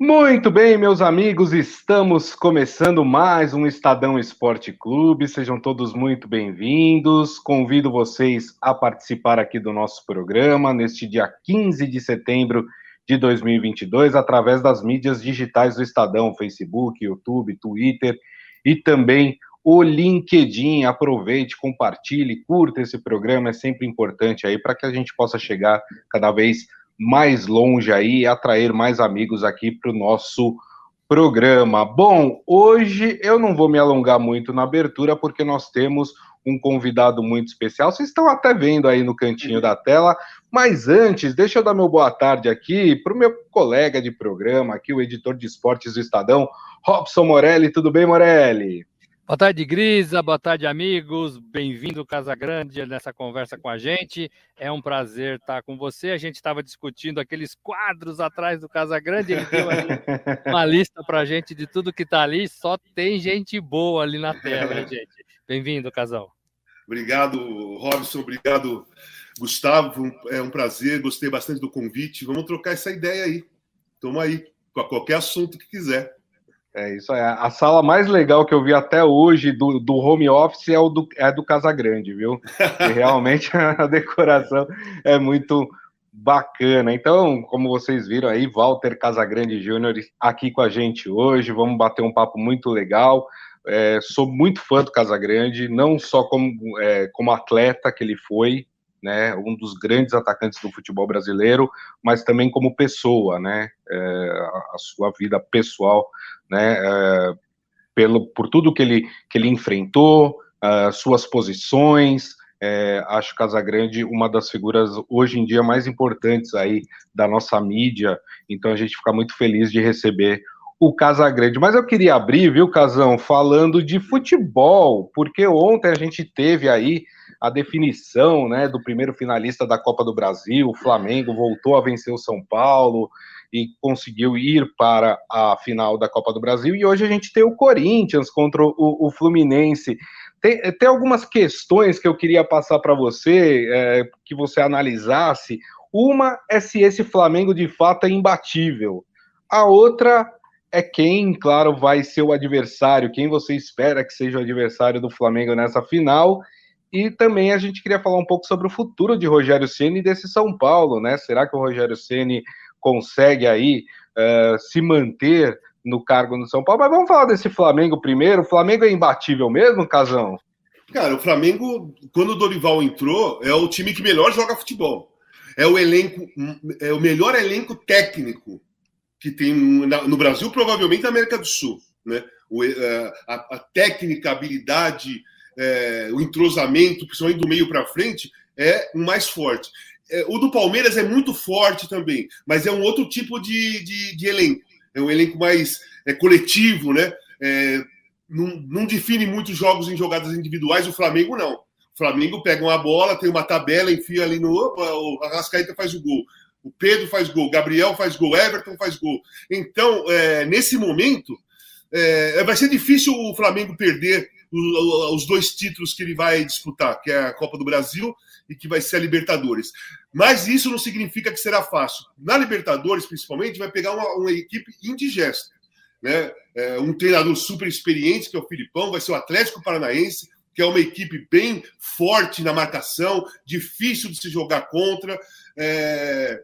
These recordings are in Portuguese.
Muito bem, meus amigos, estamos começando mais um Estadão Esporte Clube. Sejam todos muito bem-vindos. Convido vocês a participar aqui do nosso programa neste dia 15 de setembro de 2022, através das mídias digitais do Estadão, Facebook, YouTube, Twitter e também o LinkedIn. Aproveite, compartilhe, curta esse programa, é sempre importante aí para que a gente possa chegar cada vez mais mais longe aí e atrair mais amigos aqui para o nosso programa. Bom, hoje eu não vou me alongar muito na abertura, porque nós temos um convidado muito especial. Vocês estão até vendo aí no cantinho da tela, mas antes, deixa eu dar meu boa tarde aqui para o meu colega de programa, aqui, o editor de esportes do Estadão, Robson Morelli. Tudo bem, Morelli? Boa tarde, Grisa. Boa tarde, amigos. Bem-vindo, Casa Grande, nessa conversa com a gente. É um prazer estar com você. A gente estava discutindo aqueles quadros atrás do Casa Grande. Ele deu uma lista para a gente de tudo que está ali. Só tem gente boa ali na tela, gente. Bem-vindo, Casal. Obrigado, Robson. Obrigado, Gustavo. É um prazer. Gostei bastante do convite. Vamos trocar essa ideia aí. Toma aí, com qualquer assunto que quiser. É isso aí. A sala mais legal que eu vi até hoje do, do home office é, o do, é do Casagrande, viu? E realmente a decoração é muito bacana. Então, como vocês viram aí, Walter Casagrande Júnior aqui com a gente hoje. Vamos bater um papo muito legal. É, sou muito fã do Casagrande, não só como, é, como atleta que ele foi, né, um dos grandes atacantes do futebol brasileiro, mas também como pessoa, né, é, a sua vida pessoal, né, é, pelo, por tudo que ele, que ele enfrentou, uh, suas posições, é, acho Casagrande uma das figuras hoje em dia mais importantes aí da nossa mídia, então a gente fica muito feliz de receber o Casagrande. Mas eu queria abrir, viu, Casão, falando de futebol, porque ontem a gente teve aí a definição né, do primeiro finalista da Copa do Brasil. O Flamengo voltou a vencer o São Paulo e conseguiu ir para a final da Copa do Brasil. E hoje a gente tem o Corinthians contra o, o Fluminense. Tem, tem, algumas questões que eu queria passar para você, é, que você analisasse. Uma é se esse Flamengo de fato é imbatível. A outra é quem, claro, vai ser o adversário, quem você espera que seja o adversário do Flamengo nessa final. E também a gente queria falar um pouco sobre o futuro de Rogério Ceni e desse São Paulo, né? Será que o Rogério Ceni consegue aí uh, se manter no cargo no São Paulo? Mas vamos falar desse Flamengo primeiro. O Flamengo é imbatível mesmo, Casão? Cara, o Flamengo, quando o Dorival entrou, é o time que melhor joga futebol. É o elenco, é o melhor elenco técnico que tem no Brasil, provavelmente na América do Sul, né? O, eh, a, a técnica, a habilidade, é, o entrosamento, principalmente do meio para frente, é o mais forte. É, o do Palmeiras é muito forte também, mas é um outro tipo de, de, de elenco. É um elenco mais é, coletivo, né? É, não, não, define muitos jogos em jogadas individuais, o Flamengo não. O Flamengo pega uma bola, tem uma tabela, enfia ali no. O Arrascaeta faz o gol. O Pedro faz gol, Gabriel faz gol, Everton faz gol. Então, é, nesse momento, é, vai ser difícil o Flamengo perder os dois títulos que ele vai disputar, que é a Copa do Brasil e que vai ser a Libertadores. Mas isso não significa que será fácil. Na Libertadores, principalmente, vai pegar uma, uma equipe indigesta. Né? É, um treinador super experiente, que é o Filipão, vai ser o Atlético Paranaense, que é uma equipe bem forte na marcação, difícil de se jogar contra. É...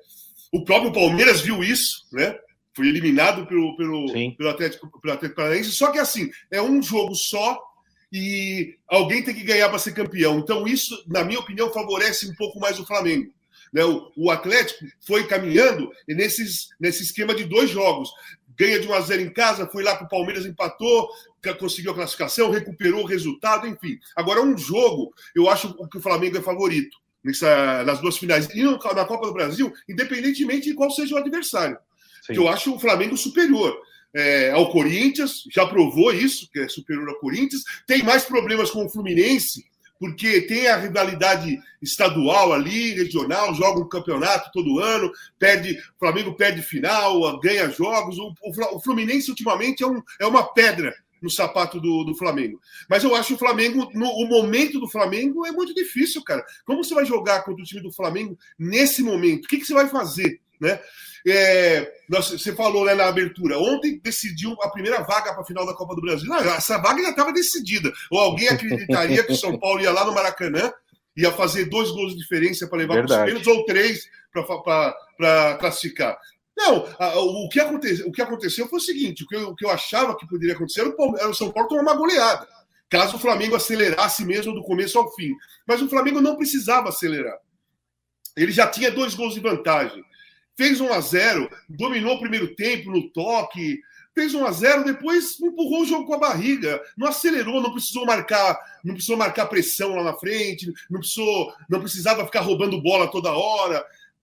O próprio Palmeiras viu isso, né? Foi eliminado pelo, pelo, pelo, Atlético, pelo Atlético Paranaense. Só que assim, é um jogo só e alguém tem que ganhar para ser campeão. Então, isso, na minha opinião, favorece um pouco mais o Flamengo. Né? O, o Atlético foi caminhando nesses, nesse esquema de dois jogos. Ganha de 1 a 0 em casa, foi lá para o Palmeiras, empatou, conseguiu a classificação, recuperou o resultado, enfim. Agora, um jogo, eu acho que o Flamengo é favorito nessa, nas duas finais. E na Copa do Brasil, independentemente de qual seja o adversário. Sim. Que eu acho o Flamengo superior é, ao Corinthians, já provou isso, que é superior ao Corinthians. Tem mais problemas com o Fluminense, porque tem a rivalidade estadual ali, regional, joga um campeonato todo ano, perde, o Flamengo perde final, ganha jogos. O, o Fluminense, ultimamente, é, um, é uma pedra no sapato do, do Flamengo. Mas eu acho o Flamengo, no, o momento do Flamengo é muito difícil, cara. Como você vai jogar contra o time do Flamengo nesse momento? O que, que você vai fazer? Né? É, você falou né, na abertura, ontem decidiu a primeira vaga para a final da Copa do Brasil. Não, essa vaga já estava decidida. Ou alguém acreditaria que o São Paulo ia lá no Maracanã, ia fazer dois gols de diferença para levar para os pênaltis, ou três para classificar. Não, o que, aconteceu, o que aconteceu foi o seguinte: o que, eu, o que eu achava que poderia acontecer era o São Paulo tomar uma goleada, caso o Flamengo acelerasse mesmo do começo ao fim. Mas o Flamengo não precisava acelerar. Ele já tinha dois gols de vantagem. Fez 1 a 0 dominou o primeiro tempo no toque, fez 1 a 0 depois empurrou o jogo com a barriga, não acelerou, não precisou marcar, não precisou marcar pressão lá na frente, não precisou, não precisava ficar roubando bola toda hora.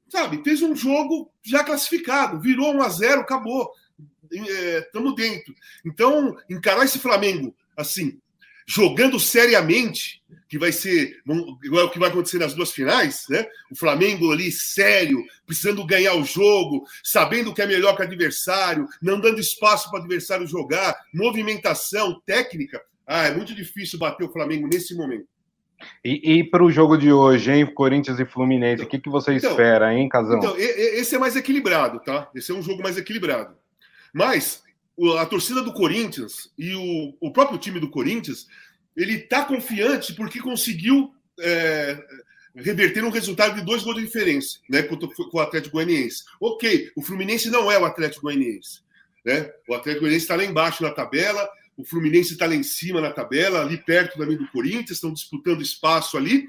Sabe, fez um jogo já classificado, virou 1 a 0 acabou. Estamos é, dentro. Então, encarar esse Flamengo assim, jogando seriamente, que vai ser igual o que vai acontecer nas duas finais, né? O Flamengo ali sério, precisando ganhar o jogo, sabendo que é melhor que o adversário, não dando espaço para o adversário jogar, movimentação, técnica. Ah, é muito difícil bater o Flamengo nesse momento. E, e para o jogo de hoje, hein? Corinthians e Fluminense, então, o que, que você então, espera, hein, Casão? Então, esse é mais equilibrado, tá? Esse é um jogo mais equilibrado. Mas a torcida do Corinthians e o, o próprio time do Corinthians, ele está confiante porque conseguiu é, reverter um resultado de dois gols de diferença né, com, com o Atlético Goianiense. Ok, o Fluminense não é o Atlético Goianiense. Né? O Atlético Goianiense está lá embaixo na tabela, o Fluminense está lá em cima na tabela, ali perto também do Corinthians, estão disputando espaço ali.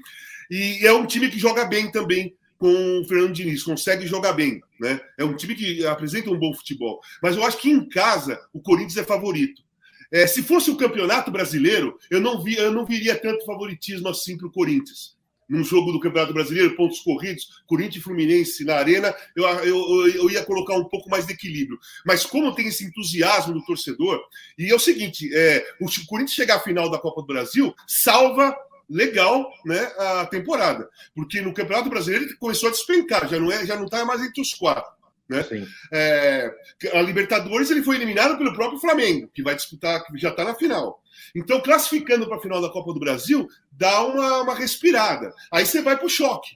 E é um time que joga bem também com o Fernando Diniz, consegue jogar bem. Né? É um time que apresenta um bom futebol. Mas eu acho que em casa o Corinthians é favorito. É, se fosse o campeonato brasileiro, eu não, vi, eu não viria tanto favoritismo assim para o Corinthians. Num jogo do Campeonato Brasileiro, pontos corridos, Corinthians e Fluminense na arena, eu, eu, eu ia colocar um pouco mais de equilíbrio. Mas como tem esse entusiasmo do torcedor, e é o seguinte: é, o Corinthians chegar à final da Copa do Brasil salva legal né, a temporada. Porque no Campeonato Brasileiro ele começou a despencar, já não é, já não está mais entre os quatro. Né? É, a Libertadores ele foi eliminado pelo próprio Flamengo, que vai disputar, que já está na final. Então, classificando para a final da Copa do Brasil, dá uma, uma respirada. Aí você vai para o choque.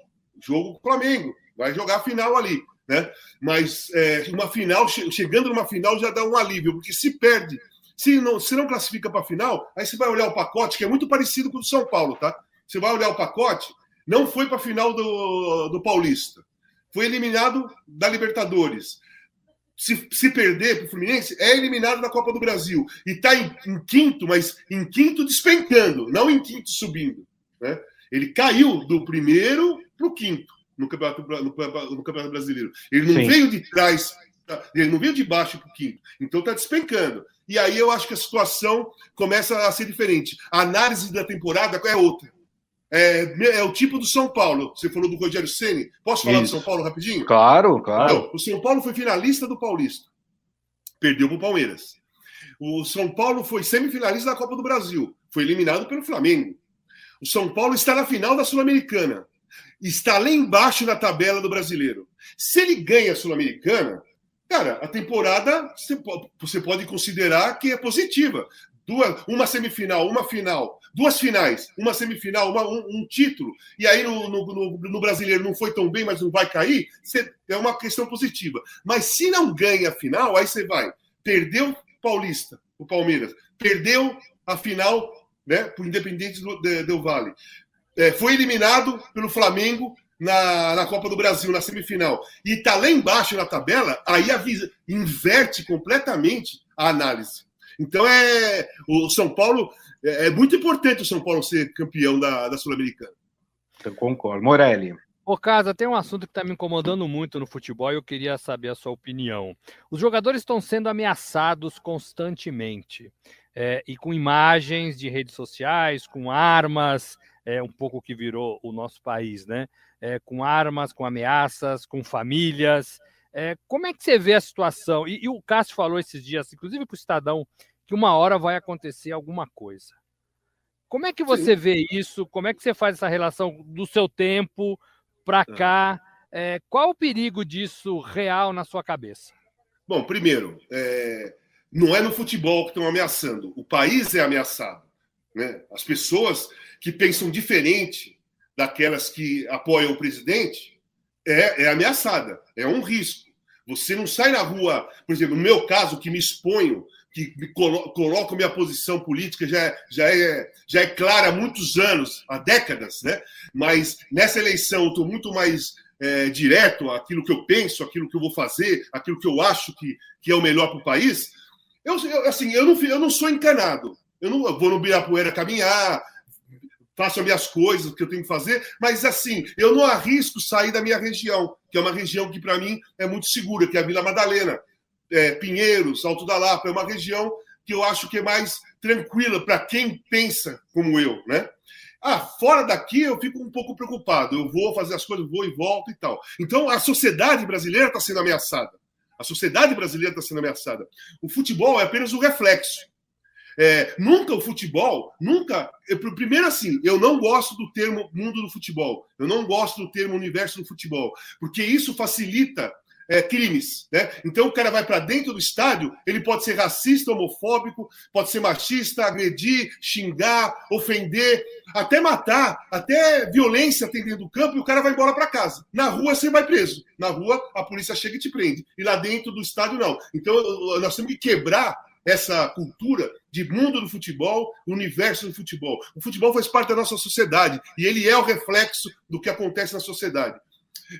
Jogo com o Flamengo, vai jogar a final ali. Né? Mas é, uma final, chegando numa final, já dá um alívio, porque se perde se não, se não classifica para a final, aí você vai olhar o pacote, que é muito parecido com o do São Paulo, tá? Você vai olhar o pacote, não foi para a final do, do Paulista. Foi eliminado da Libertadores. Se, se perder para o Fluminense, é eliminado da Copa do Brasil. E está em, em, quinto, mas em quinto despencando, não em quinto subindo. Né? Ele caiu do primeiro para o quinto no campeonato, no, no campeonato Brasileiro. Ele não Sim. veio de trás, ele não veio de baixo para o quinto. Então está despencando. E aí eu acho que a situação começa a ser diferente. A análise da temporada é outra. É, é o tipo do São Paulo. Você falou do Rogério Ceni. Posso falar Isso. do São Paulo rapidinho? Claro, claro. Então, o São Paulo foi finalista do Paulista. Perdeu para o Palmeiras. O São Paulo foi semifinalista da Copa do Brasil. Foi eliminado pelo Flamengo. O São Paulo está na final da Sul-Americana. Está lá embaixo na tabela do brasileiro. Se ele ganha a Sul-Americana, Cara, a temporada você pode considerar que é positiva. Duas, uma semifinal, uma final, duas finais, uma semifinal, uma, um, um, título, e aí no, no, no, brasileiro não foi tão bem, mas não vai cair, é uma questão positiva. Mas se não ganha a final, aí você vai. Perdeu Paulista, o Palmeiras, perdeu a final né, o Independente do, de, do Vale. É, foi eliminado pelo Flamengo na, na Copa do Brasil, na semifinal, e está lá embaixo na tabela, aí avisa, inverte completamente a análise. Então é o São Paulo é, é muito importante o São Paulo ser campeão da, da Sul-Americana. Eu concordo. Morelli. Ô, Casa, tem um assunto que está me incomodando muito no futebol e eu queria saber a sua opinião. Os jogadores estão sendo ameaçados constantemente. É, e com imagens de redes sociais, com armas, é um pouco que virou o nosso país, né? é, com armas, com ameaças, com famílias. É, como é que você vê a situação? E, e o Cássio falou esses dias, inclusive para o Estadão, que uma hora vai acontecer alguma coisa. Como é que você Sim. vê isso? Como é que você faz essa relação do seu tempo para é. cá? É, qual o perigo disso real na sua cabeça? Bom, primeiro, é, não é no futebol que estão ameaçando, o país é ameaçado. Né? As pessoas que pensam diferente daquelas que apoiam o presidente, é, é ameaçada, é um risco. Você não sai na rua, por exemplo, no meu caso, que me exponho, que me colo coloco minha posição política, já, é, já, é, já é clara há muitos anos, há décadas, né? Mas nessa eleição eu estou muito mais é, direto aquilo que eu penso, aquilo que eu vou fazer, aquilo que eu acho que, que é o melhor para o país. Eu, eu, assim, eu não, eu não sou encanado. Eu não vou no Birapuera caminhar, faço as minhas coisas que eu tenho que fazer, mas assim, eu não arrisco sair da minha região, que é uma região que para mim é muito segura, que é a Vila Madalena, é, Pinheiros, Alto da Lapa, é uma região que eu acho que é mais tranquila para quem pensa como eu, né? Ah, fora daqui eu fico um pouco preocupado. Eu vou fazer as coisas, vou e volto e tal. Então a sociedade brasileira está sendo ameaçada. A sociedade brasileira está sendo ameaçada. O futebol é apenas um reflexo. É, nunca o futebol, nunca. Eu, primeiro, assim, eu não gosto do termo mundo do futebol. Eu não gosto do termo universo do futebol, porque isso facilita é, crimes. Né? Então o cara vai para dentro do estádio, ele pode ser racista, homofóbico, pode ser machista, agredir, xingar, ofender, até matar, até violência tem dentro do campo e o cara vai embora para casa. Na rua você vai preso. Na rua a polícia chega e te prende. E lá dentro do estádio não. Então nós temos que quebrar essa cultura de mundo do futebol, universo do futebol. O futebol faz parte da nossa sociedade e ele é o reflexo do que acontece na sociedade.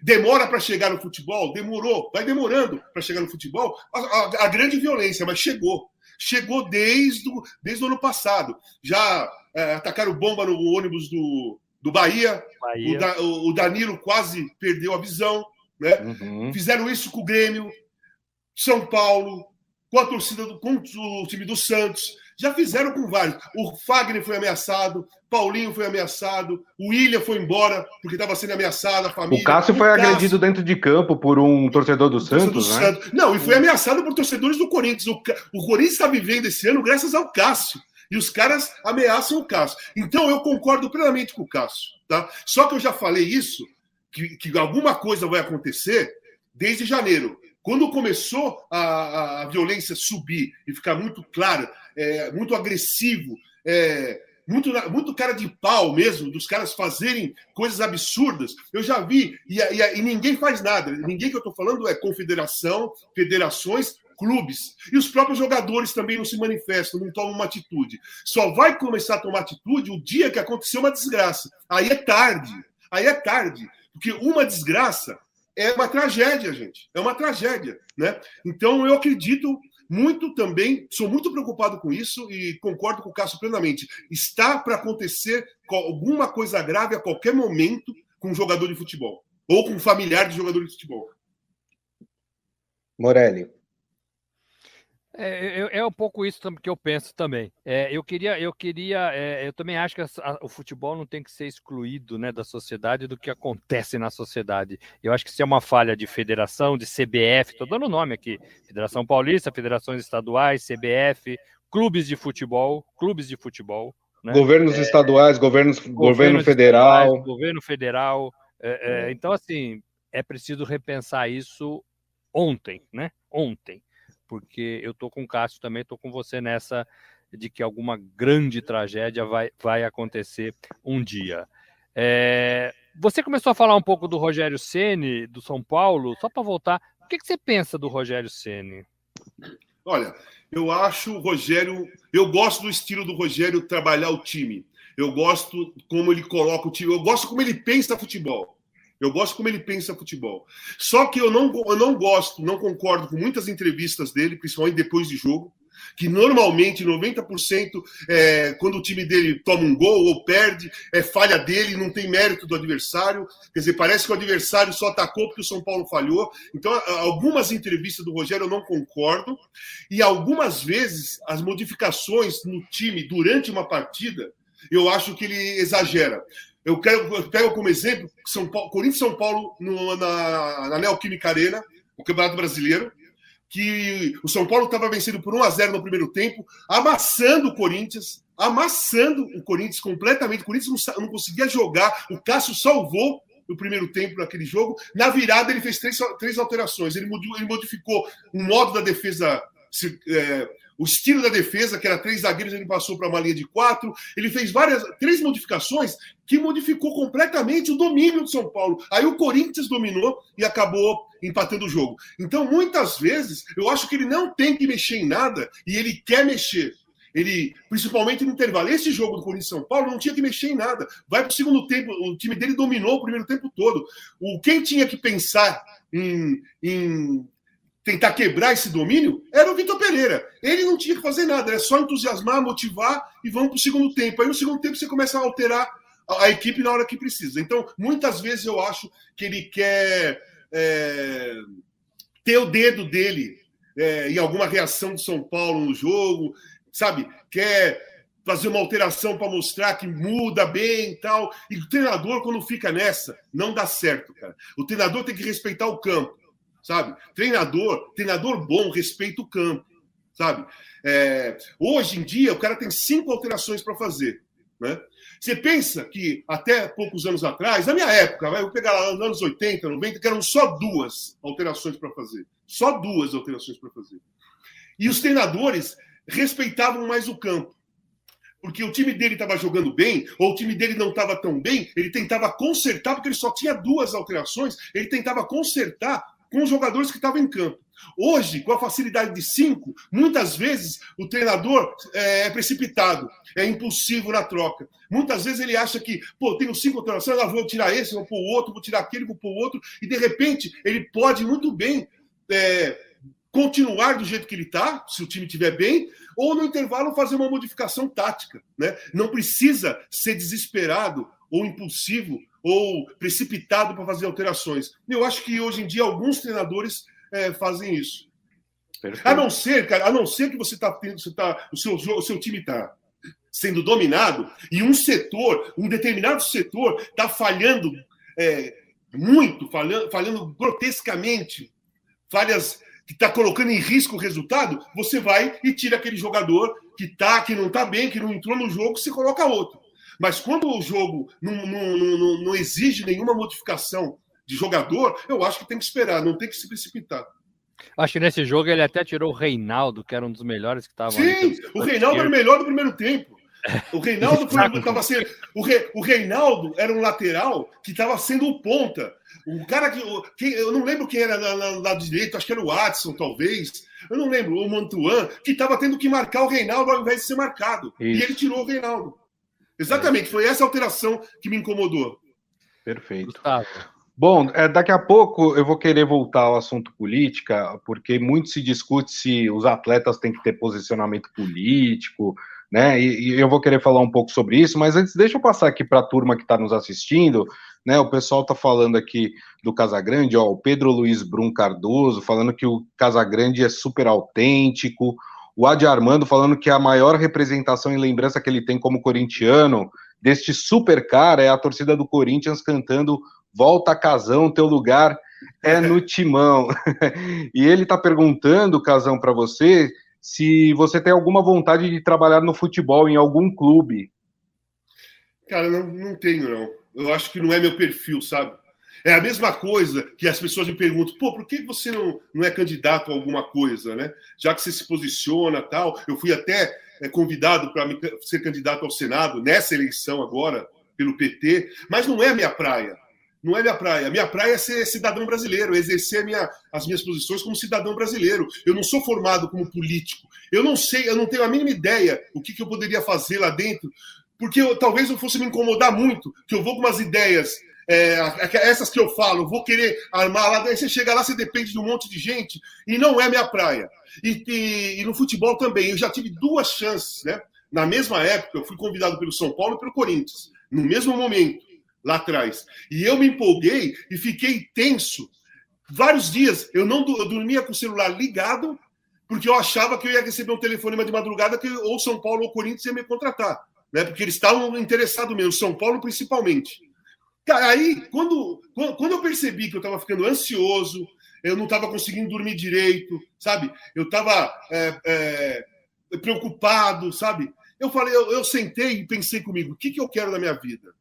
Demora para chegar no futebol? Demorou, vai demorando para chegar no futebol. A, a, a, grande violência, mas chegou. Chegou desde, do, desde o ano passado. Já é, atacaram bomba no ônibus do, do Bahia. Bahia. O, da, o, Danilo quase perdeu a visão. Né? Uhum. Fizeram isso com o Grêmio, São Paulo, com a torcida do, com o time do Santos. Já fizeram com vários. O Fagner foi ameaçado, Paulinho foi ameaçado, o William foi embora porque estava sendo ameaçado, a família. O Cássio foi o Cássio... agredido dentro de campo por um torcedor do Santos, do né? Santos. Não, e foi ameaçado por torcedores do Corinthians. O, o Corinthians está vivendo esse ano graças ao Cássio. E os caras ameaçam o Cássio. Então eu concordo plenamente com o Cássio. Tá? Só que eu já falei isso, que, que alguma coisa vai acontecer desde janeiro. Quando começou a, a, violência subir e ficar muito clara, é, muito agressivo, é, muito, muito cara de pau mesmo, dos caras fazerem coisas absurdas, eu já vi, e, e, e ninguém faz nada. Ninguém que eu estou falando é confederação, federações, clubes. E os próprios jogadores também não se manifestam, não tomam uma atitude. Só vai começar a tomar atitude o dia que aconteceu uma desgraça. Aí é tarde. Aí é tarde. Porque uma desgraça é uma tragédia, gente. É uma tragédia, né? Então eu acredito muito também, sou muito preocupado com isso e concordo com o Cássio plenamente. Está para acontecer alguma coisa grave a qualquer momento com um jogador de futebol ou com um familiar de jogador de futebol. Morelli. É, é, é, um pouco isso que eu penso também. É, eu queria, eu queria, é, eu também acho que a, a, o futebol não tem que ser excluído né, da sociedade do que acontece na sociedade. Eu acho que isso é uma falha de federação, de CBF, estou dando nome aqui: Federação Paulista, federações estaduais, CBF, clubes de futebol, clubes de futebol. Né? Governos é, estaduais, governos, governo federal. Governo federal. É, então, assim, é preciso repensar isso ontem, né? Ontem porque eu tô com o Cássio também, tô com você nessa de que alguma grande tragédia vai, vai acontecer um dia. É, você começou a falar um pouco do Rogério Ceni do São Paulo, só para voltar, o que, que você pensa do Rogério Ceni? Olha, eu acho o Rogério, eu gosto do estilo do Rogério trabalhar o time. Eu gosto como ele coloca o time, eu gosto como ele pensa futebol. Eu gosto como ele pensa futebol. Só que eu não, eu não gosto, não concordo com muitas entrevistas dele, principalmente depois de jogo, que normalmente 90% é, quando o time dele toma um gol ou perde, é falha dele, não tem mérito do adversário. Quer dizer, parece que o adversário só atacou porque o São Paulo falhou. Então, algumas entrevistas do Rogério eu não concordo. E algumas vezes as modificações no time durante uma partida, eu acho que ele exagera. Eu quero eu pego como exemplo São Paulo, Corinthians São Paulo no, na, na Neoquímica Arena, o Campeonato Brasileiro, que o São Paulo estava vencendo por 1 a 0 no primeiro tempo, amassando o Corinthians, amassando o Corinthians completamente. O Corinthians não, não conseguia jogar, o Cássio salvou no primeiro tempo naquele jogo. Na virada, ele fez três, três alterações. Ele, ele modificou o modo da defesa, é, o estilo da defesa, que era três zagueiros, ele passou para uma linha de quatro. Ele fez várias, três modificações que modificou completamente o domínio do São Paulo. Aí o Corinthians dominou e acabou empatando o jogo. Então, muitas vezes, eu acho que ele não tem que mexer em nada e ele quer mexer. Ele, principalmente no intervalo, esse jogo do Corinthians São Paulo não tinha que mexer em nada. Vai para o segundo tempo, o time dele dominou o primeiro tempo todo. O quem tinha que pensar em, em tentar quebrar esse domínio era o Vitor Pereira. Ele não tinha que fazer nada, era só entusiasmar, motivar e vamos para o segundo tempo. Aí no segundo tempo você começa a alterar a, equipe na hora que precisa. Então, muitas vezes eu acho que ele quer é, ter o dedo dele é, em alguma reação do São Paulo no jogo, sabe? Quer fazer uma alteração para mostrar que muda bem e tal. E o treinador, quando fica nessa, não dá certo, cara. O treinador tem que respeitar o campo sabe? Treinador, treinador bom, respeita o campo, sabe? É, hoje em dia, o cara tem cinco alterações para fazer, né? Você pensa que até poucos anos atrás, na minha época, vai, vou pegar lá nos anos 80, 90, que eram só duas alterações para fazer. Só duas alterações para fazer. E os treinadores respeitavam mais o campo. Porque o time dele estava jogando bem, ou o time dele não estava tão bem, ele tentava consertar, porque ele só tinha duas alterações, ele tentava consertar com os jogadores que estavam em campo. Hoje, com a facilidade de cinco, muitas vezes o treinador é, é precipitado, é impulsivo na troca. Muitas vezes ele acha que, pô, tenho cinco alterações, eu vou tirar esse, vou pôr o outro, vou tirar aquele, vou pôr o outro, e de repente ele pode muito bem é, continuar do jeito que ele está, se o time estiver bem, ou no intervalo fazer uma modificação tática. Né? Não precisa ser desesperado ou impulsivo ou precipitado para fazer alterações. Eu acho que hoje em dia alguns treinadores é, fazem isso. Perfeito. A não ser, cara, a não ser que você está tendo, você tá, o seu, o seu time está sendo dominado e um setor, um determinado setor, está falhando é, muito, falhando, falhando grotescamente, falhas que está colocando em risco o resultado, você vai e tira aquele jogador que tá, que não está bem, que não entrou no jogo, você coloca outro. Mas quando o jogo não, não, não, não exige nenhuma modificação de jogador, eu acho que tem que esperar, não tem que se precipitar. Acho que nesse jogo ele até tirou o Reinaldo, que era um dos melhores que estava. Sim, o Reinaldo era o melhor do primeiro tempo. O Reinaldo estava sendo. O, Re, o Reinaldo era um lateral que estava sendo o ponta. O cara que, que. Eu não lembro quem era no lado direito, acho que era o Watson, talvez. Eu não lembro, o Mantuan, que estava tendo que marcar o Reinaldo ao invés de ser marcado. Isso. E ele tirou o Reinaldo. Exatamente, foi essa alteração que me incomodou. Perfeito. Gustavo. Bom, é, daqui a pouco eu vou querer voltar ao assunto política, porque muito se discute se os atletas têm que ter posicionamento político, né? E, e eu vou querer falar um pouco sobre isso, mas antes deixa eu passar aqui para a turma que está nos assistindo, né? O pessoal está falando aqui do Casagrande, ó, o Pedro Luiz Brum Cardoso falando que o Casagrande é super autêntico, o Adi Armando falando que a maior representação e lembrança que ele tem como corintiano deste super cara é a torcida do Corinthians cantando Volta Casão, teu lugar é no timão. e ele está perguntando, Casão, para você, se você tem alguma vontade de trabalhar no futebol em algum clube. Cara, não, não tenho, não. Eu acho que não é meu perfil, sabe? É a mesma coisa que as pessoas me perguntam, pô, por que você não, não é candidato a alguma coisa, né? Já que você se posiciona tal. Eu fui até é, convidado para ser candidato ao Senado nessa eleição agora, pelo PT, mas não é minha praia. Não é minha praia. Minha praia é ser cidadão brasileiro, exercer minha, as minhas posições como cidadão brasileiro. Eu não sou formado como político. Eu não sei, eu não tenho a mínima ideia o que, que eu poderia fazer lá dentro, porque eu, talvez eu fosse me incomodar muito, que eu vou com umas ideias é, essas que eu falo, vou querer armar lá, você chega lá, você depende de um monte de gente, e não é minha praia. E, e, e, no futebol também, eu já tive duas chances, né? Na mesma época, eu fui convidado pelo São Paulo e pelo Corinthians, no mesmo momento, lá atrás. E eu me empolguei e fiquei tenso. Vários dias, eu não eu dormia com o celular ligado, porque eu achava que eu ia receber um telefonema de madrugada que ou São Paulo ou Corinthians ia me contratar, né? Porque eles estavam interessados mesmo, São Paulo principalmente. Cara, aí, quando, quando eu percebi que eu estava ficando ansioso, eu não estava conseguindo dormir direito, sabe? Eu estava é, é, preocupado, sabe? Eu falei, eu, eu, sentei e pensei comigo, o que, que eu quero da minha vida?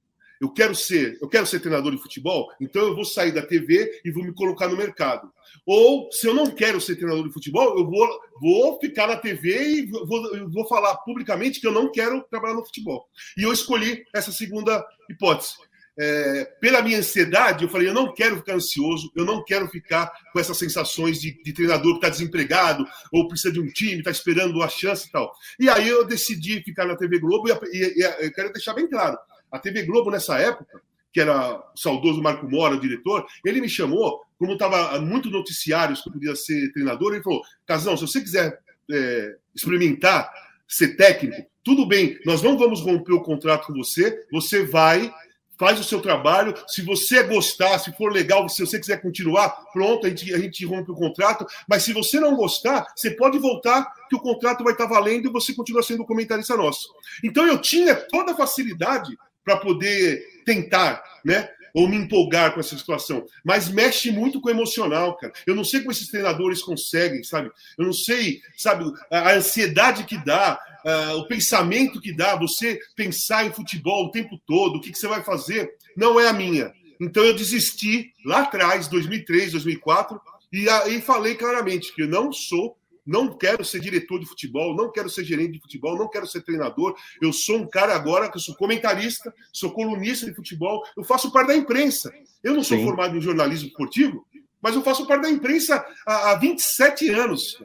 eu quero ser, eu quero ser treinador de futebol, então eu vou sair da TV e vou me colocar no mercado. Ou se eu não quero ser treinador de futebol, eu vou, vou ficar na TV e vou, vou falar publicamente que eu não quero trabalhar no futebol. E eu escolhi essa segunda hipótese. É, pela minha ansiedade, eu falei: eu não quero ficar ansioso, eu não quero ficar com essas sensações de, de treinador que está desempregado ou precisa de um time, está esperando a chance e tal. E aí eu decidi ficar na TV Globo e, e, e eu quero deixar bem claro: a TV Globo, nessa época, que era o saudoso Marco Mora, o diretor, ele me chamou, como estava muito noticiários que eu podia ser treinador, ele falou: Casão, se você quiser é, experimentar ser técnico, tudo bem, nós não vamos romper o contrato com você, você vai faz o seu trabalho. Se você gostar, se for legal, se você quiser continuar, pronto, a gente, a gente rompe o contrato. Mas se você não gostar, você pode voltar, que o contrato vai estar valendo e você continua sendo comentarista nosso. Então eu tinha toda a facilidade para poder tentar, né? Ou me empolgar com essa situação. Mas mexe muito com o emocional, cara. Eu não sei como esses treinadores conseguem, sabe? Eu não sei, sabe, a ansiedade que dá, uh, o pensamento que dá, você pensar em futebol o tempo todo, o que, que você vai fazer, não é a minha. Então eu desisti lá atrás, 2003, 2004, e aí falei claramente que eu não sou não quero ser diretor de futebol, não quero ser gerente de futebol, não quero ser treinador. Eu sou um cara agora que eu sou comentarista, sou colunista de futebol, eu faço parte da imprensa. Eu não sou Sim. formado em jornalismo esportivo, mas eu faço parte da imprensa há, há 27 anos.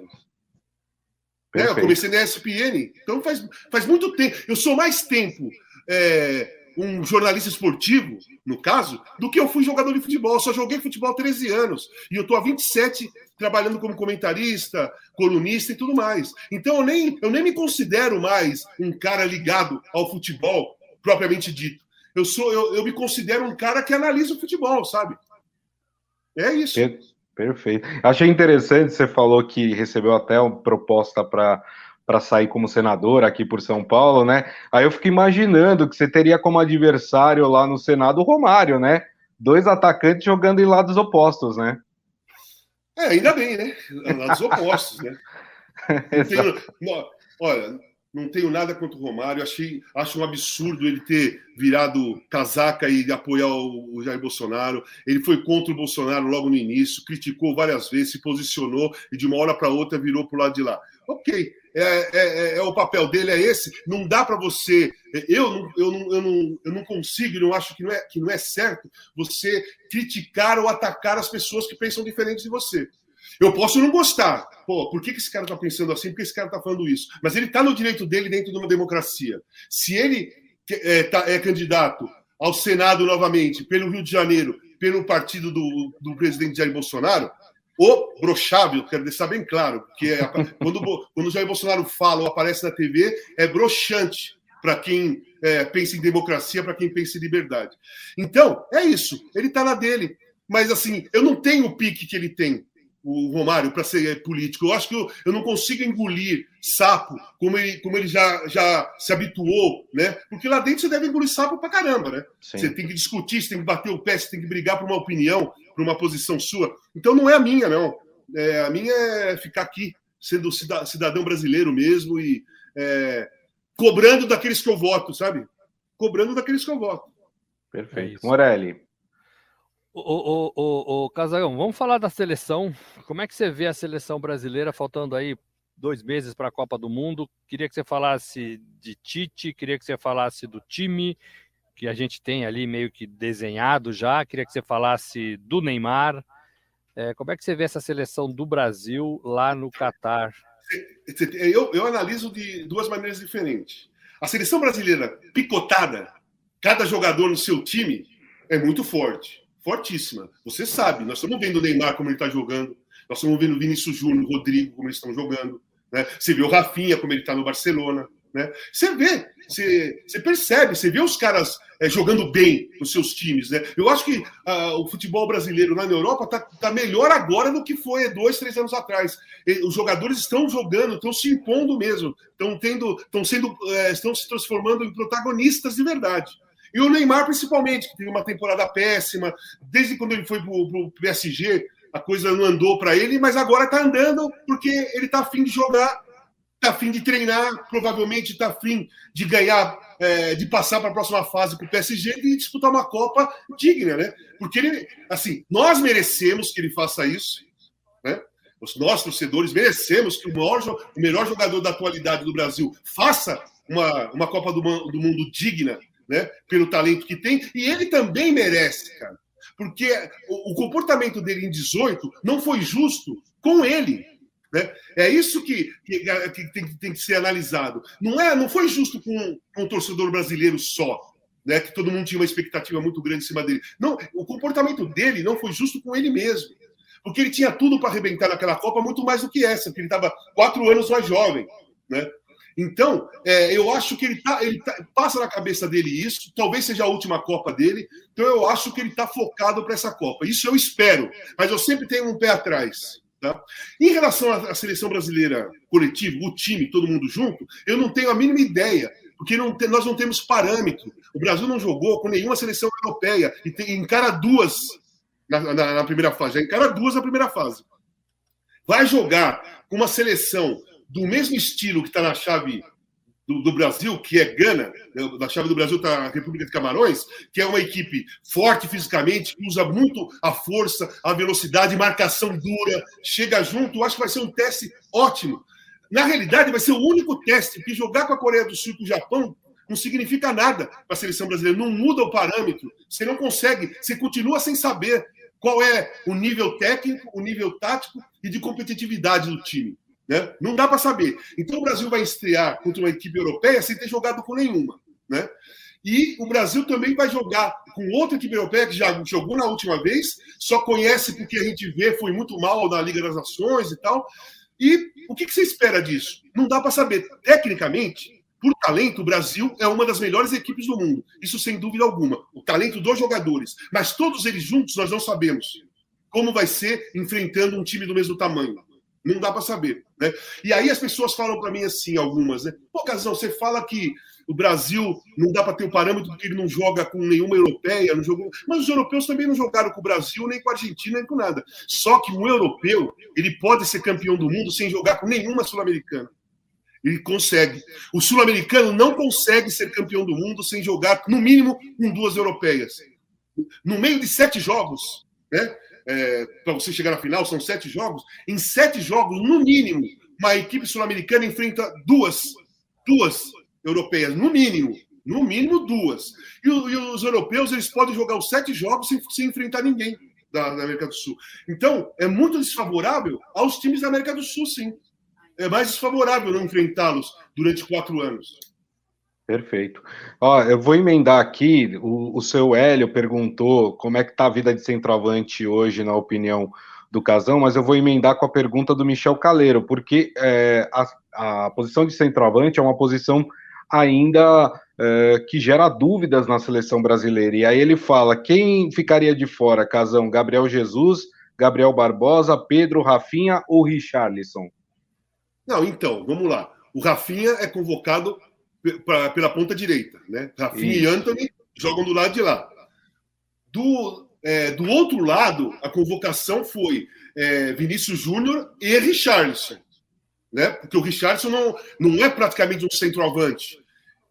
É, eu comecei na ESPN, então faz, faz muito tempo. Eu sou mais tempo é, um jornalista esportivo, no caso, do que eu fui jogador de futebol. Eu só joguei futebol há 13 anos. E eu estou há 27 trabalhando como comentarista, colunista e tudo mais. Então eu nem, eu nem me considero mais um cara ligado ao futebol propriamente dito. Eu sou eu, eu me considero um cara que analisa o futebol, sabe? É isso. Perfeito. Achei interessante, você falou que recebeu até uma proposta para para sair como senador aqui por São Paulo, né? Aí eu fico imaginando que você teria como adversário lá no Senado o Romário, né? Dois atacantes jogando em lados opostos, né? É, ainda bem, né? Lados opostos, né? Olha, não tenho nada contra o Romário. Achei, acho um absurdo ele ter virado casaca e apoiar o, Jair Bolsonaro. Ele foi contra o Bolsonaro logo no início, criticou várias vezes, se posicionou e de uma hora para outra virou para o lado de lá. Ok, é, é, é, é, o papel dele, é esse. Não dá para você. Eu não, eu, não, eu, não, eu não consigo, não acho que não, é, que não é certo você criticar ou atacar as pessoas que pensam diferente de você. Eu posso não gostar. Pô, por que, que esse cara está pensando assim? Por que esse cara está falando isso? Mas ele está no direito dele dentro de uma democracia. Se ele é, tá, é candidato ao Senado novamente, pelo Rio de Janeiro, pelo partido do, do presidente Jair Bolsonaro, o brochável, quero deixar bem claro, que é quando, quando o Jair Bolsonaro fala ou aparece na TV, é broxante para quem é, pensa em democracia, para quem pensa em liberdade. Então, é isso. Ele está na dele. Mas, assim, eu não tenho o pique que ele tem o Romário para ser político. Eu acho que eu, eu não consigo engolir sapo como ele, como ele já, já se habituou, né? Porque lá dentro você deve engolir sapo para caramba, né? Sim. Você tem que discutir, você tem que bater o pé, você tem que brigar por uma opinião, por uma posição sua. Então não é a minha, não. É, a minha é ficar aqui, sendo cidadão brasileiro mesmo e é, cobrando daqueles que eu voto, sabe? Cobrando daqueles que eu voto. Perfeito. É Morelli. O, o Casagão, vamos falar da seleção. Como é que você vê a seleção brasileira faltando aí dois meses para a Copa do Mundo? Queria que você falasse de Tite, queria que você falasse do time que a gente tem ali meio que desenhado já. Queria que você falasse do Neymar. É, como é que você vê essa seleção do Brasil lá no Catar? Eu, eu analiso de duas maneiras diferentes. A seleção brasileira picotada, cada jogador no seu time, é muito forte fortíssima. Você sabe, nós estamos vendo o Neymar como ele está jogando, nós estamos vendo o Vinícius Júnior, o Rodrigo como eles estão jogando, né? Você vê o Rafinha como ele está no Barcelona, né? Você vê, você, você percebe, você vê os caras é, jogando bem nos seus times, né? Eu acho que uh, o futebol brasileiro lá na Europa está tá melhor agora do que foi dois, três anos atrás. E, os jogadores estão jogando, estão se impondo mesmo, estão tendo, estão sendo, é, estão se transformando em protagonistas de verdade. E o Neymar, principalmente, que teve uma temporada péssima, desde quando ele foi para o PSG, a coisa não andou para ele, mas agora está andando porque ele está afim de jogar está afim de treinar, provavelmente está afim de ganhar, é, de passar para a próxima fase com o PSG e disputar uma Copa digna, né? Porque ele, assim, nós merecemos que ele faça isso, né? Os nossos torcedores merecemos que o, maior, o melhor jogador da atualidade do Brasil faça uma, uma Copa do, do Mundo digna, né? Pelo talento que tem, e ele também merece, cara. Porque o, comportamento dele em 18 não foi justo com ele. Né? É isso que, que, que tem, tem, que ser analisado. Não é, não foi justo com, com o torcedor brasileiro só, né? Que todo mundo tinha uma expectativa muito grande em cima dele. Não, o comportamento dele não foi justo com ele mesmo, porque ele tinha tudo para arrebentar naquela Copa muito mais do que essa, porque ele estava quatro anos mais jovem, né? Então, é, eu acho que ele, tá, ele tá, passa na cabeça dele isso, talvez seja a última Copa dele, então eu acho que ele está focado para essa Copa. Isso eu espero, mas eu sempre tenho um pé atrás. Tá? Em relação à seleção brasileira coletiva, o time, todo mundo junto, eu não tenho a mínima ideia, porque não nós não temos parâmetro. O Brasil não jogou com nenhuma seleção europeia e tem, encara duas na, na, na primeira fase, já encara duas na primeira fase. Vai jogar com uma seleção do mesmo estilo que está na chave do, do, Brasil, que é Gana, né, da chave do Brasil está a República de Camarões, que é uma equipe forte fisicamente, usa muito a força, a velocidade, marcação dura, chega junto. Acho que vai ser um teste ótimo. Na realidade, vai ser o único teste, que jogar com a Coreia do Sul e com o Japão não significa nada para a seleção brasileira, não muda o parâmetro. Você não consegue, você continua sem saber qual é o nível técnico, o nível tático e de competitividade do time. Né? Não dá para saber. Então o Brasil vai estrear contra uma equipe europeia sem ter jogado com nenhuma. Né? E o Brasil também vai jogar com outra equipe europeia que já jogou na última vez, só conhece porque a gente vê, foi muito mal na Liga das Nações e tal. E o que, que você espera disso? Não dá para saber. Tecnicamente, por talento, o Brasil é uma das melhores equipes do mundo. Isso sem dúvida alguma. O talento dos jogadores. Mas todos eles juntos nós não sabemos como vai ser enfrentando um time do mesmo tamanho. Não dá para saber. Né? E aí as pessoas falam para mim assim, algumas, né? Pô, Casão, você fala que o Brasil não dá para ter o parâmetro porque ele não joga com nenhuma europeia, não jogou. Mas os europeus também não jogaram com o Brasil, nem com a Argentina, nem com nada. Só que um europeu, ele pode ser campeão do mundo sem jogar com nenhuma sul-americana. Ele consegue. O sul-americano não consegue ser campeão do mundo sem jogar, no mínimo, com duas europeias. No meio de sete jogos, né? É, para você chegar na final, são sete jogos. Em sete jogos, no mínimo, uma equipe sul-americana enfrenta duas, duas europeias, no mínimo. No mínimo duas. E, e, os europeus eles podem jogar os sete jogos sem, sem enfrentar ninguém da, da, América do Sul. Então, é muito desfavorável aos times da América do Sul, sim. É mais desfavorável não enfrentá-los durante quatro anos. Perfeito. Ó, eu vou emendar aqui. O, o seu Hélio perguntou como é que está a vida de centroavante hoje, na opinião do Casão, mas eu vou emendar com a pergunta do Michel Caleiro, porque é, a, a, posição de centroavante é uma posição ainda é, que gera dúvidas na seleção brasileira. E aí ele fala: quem ficaria de fora, Casão? Gabriel Jesus, Gabriel Barbosa, Pedro, Rafinha ou Richarlison? Não, então, vamos lá. O Rafinha é convocado pra, pela ponta direita. Né? Rafinha Isso. e Anthony jogam do lado de lá. Do, é, do outro lado, a convocação foi é, Vinícius Júnior e Richardson. Né? Porque o Richardson não, não é praticamente um centroavante.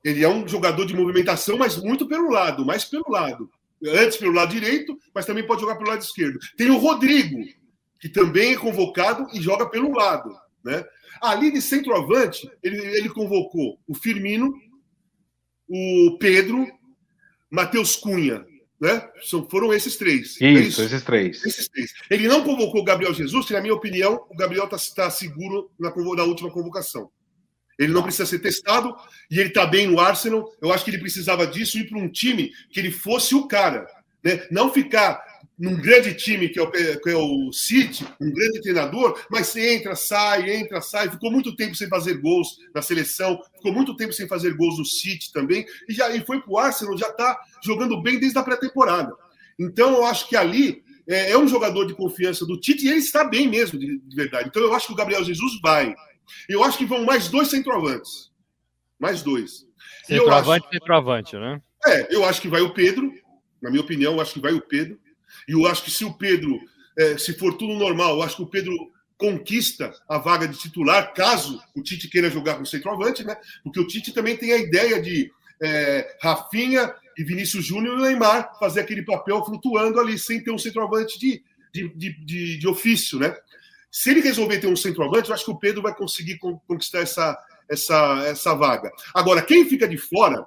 Ele é um jogador de movimentação, mas muito pelo lado, mais pelo lado. Antes pelo lado direito, mas também pode jogar pelo lado esquerdo. Tem o Rodrigo, que também é convocado e joga pelo lado. Né? Ali de centroavante, ele, ele convocou o Firmino, o Pedro, Matheus Cunha. Né? São, foram esses três. Isso, é isso, esses três. Esses três. Ele não convocou o Gabriel Jesus, que, na minha opinião, o Gabriel está tá seguro na, na última convocação. Ele não precisa ser testado e ele está bem no Arsenal. Eu acho que ele precisava disso, ir para um time que ele fosse o cara. Né? Não ficar num grande time que é, o, que é o City, um grande treinador, mas você entra, sai, entra, sai. Ficou muito tempo sem fazer gols na seleção, ficou muito tempo sem fazer gols no City também, e já e foi para o Arsenal, já está jogando bem desde a pré-temporada. Então, eu acho que ali é, é, um jogador de confiança do Tite e ele está bem mesmo, de, de, verdade. Então, eu acho que o Gabriel Jesus vai. Eu acho que vão mais dois centroavantes. Mais dois. Centroavante, acho... centroavante, né? É, eu acho que vai o Pedro. Na minha opinião, eu acho que vai o Pedro. E eu acho que se o Pedro, é, se for tudo normal, eu acho que o Pedro conquista a vaga de titular, caso o Tite queira jogar com centroavante, né? Porque o Tite também tem a ideia de é, Rafinha e Vinícius Júnior e Neymar fazer aquele papel flutuando ali, sem ter um centroavante de, de, de, de, de ofício, né? Se ele resolver ter um centroavante, eu acho que o Pedro vai conseguir conquistar essa, essa, essa vaga. Agora, quem fica de fora,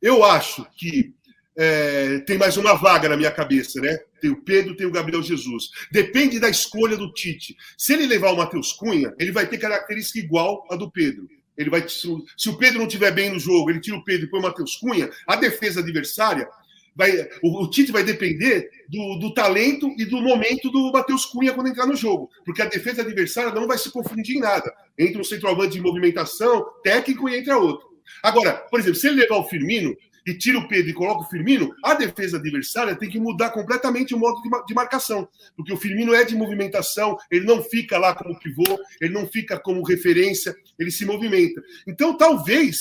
eu acho que é, tem mais uma vaga na minha cabeça, né? Tem o Pedro, tem o Gabriel Jesus. Depende da escolha do Tite. Se ele levar o Matheus Cunha, ele vai ter característica igual a do Pedro. Ele vai, se o Pedro não estiver bem no jogo, ele tira o Pedro e põe o Matheus Cunha, a defesa adversária vai. O, o Tite vai depender do, do, talento e do momento do Matheus Cunha quando entrar no jogo. Porque a defesa adversária não vai se confundir em nada. Entra um centroavante de movimentação, técnico e entra outro. Agora, por exemplo, se ele levar o Firmino, e tira o Pedro e coloca o Firmino, a defesa adversária tem que mudar completamente o modo de marcação. Porque o Firmino é de movimentação, ele não fica lá como pivô, ele não fica como referência, ele se movimenta. Então, talvez,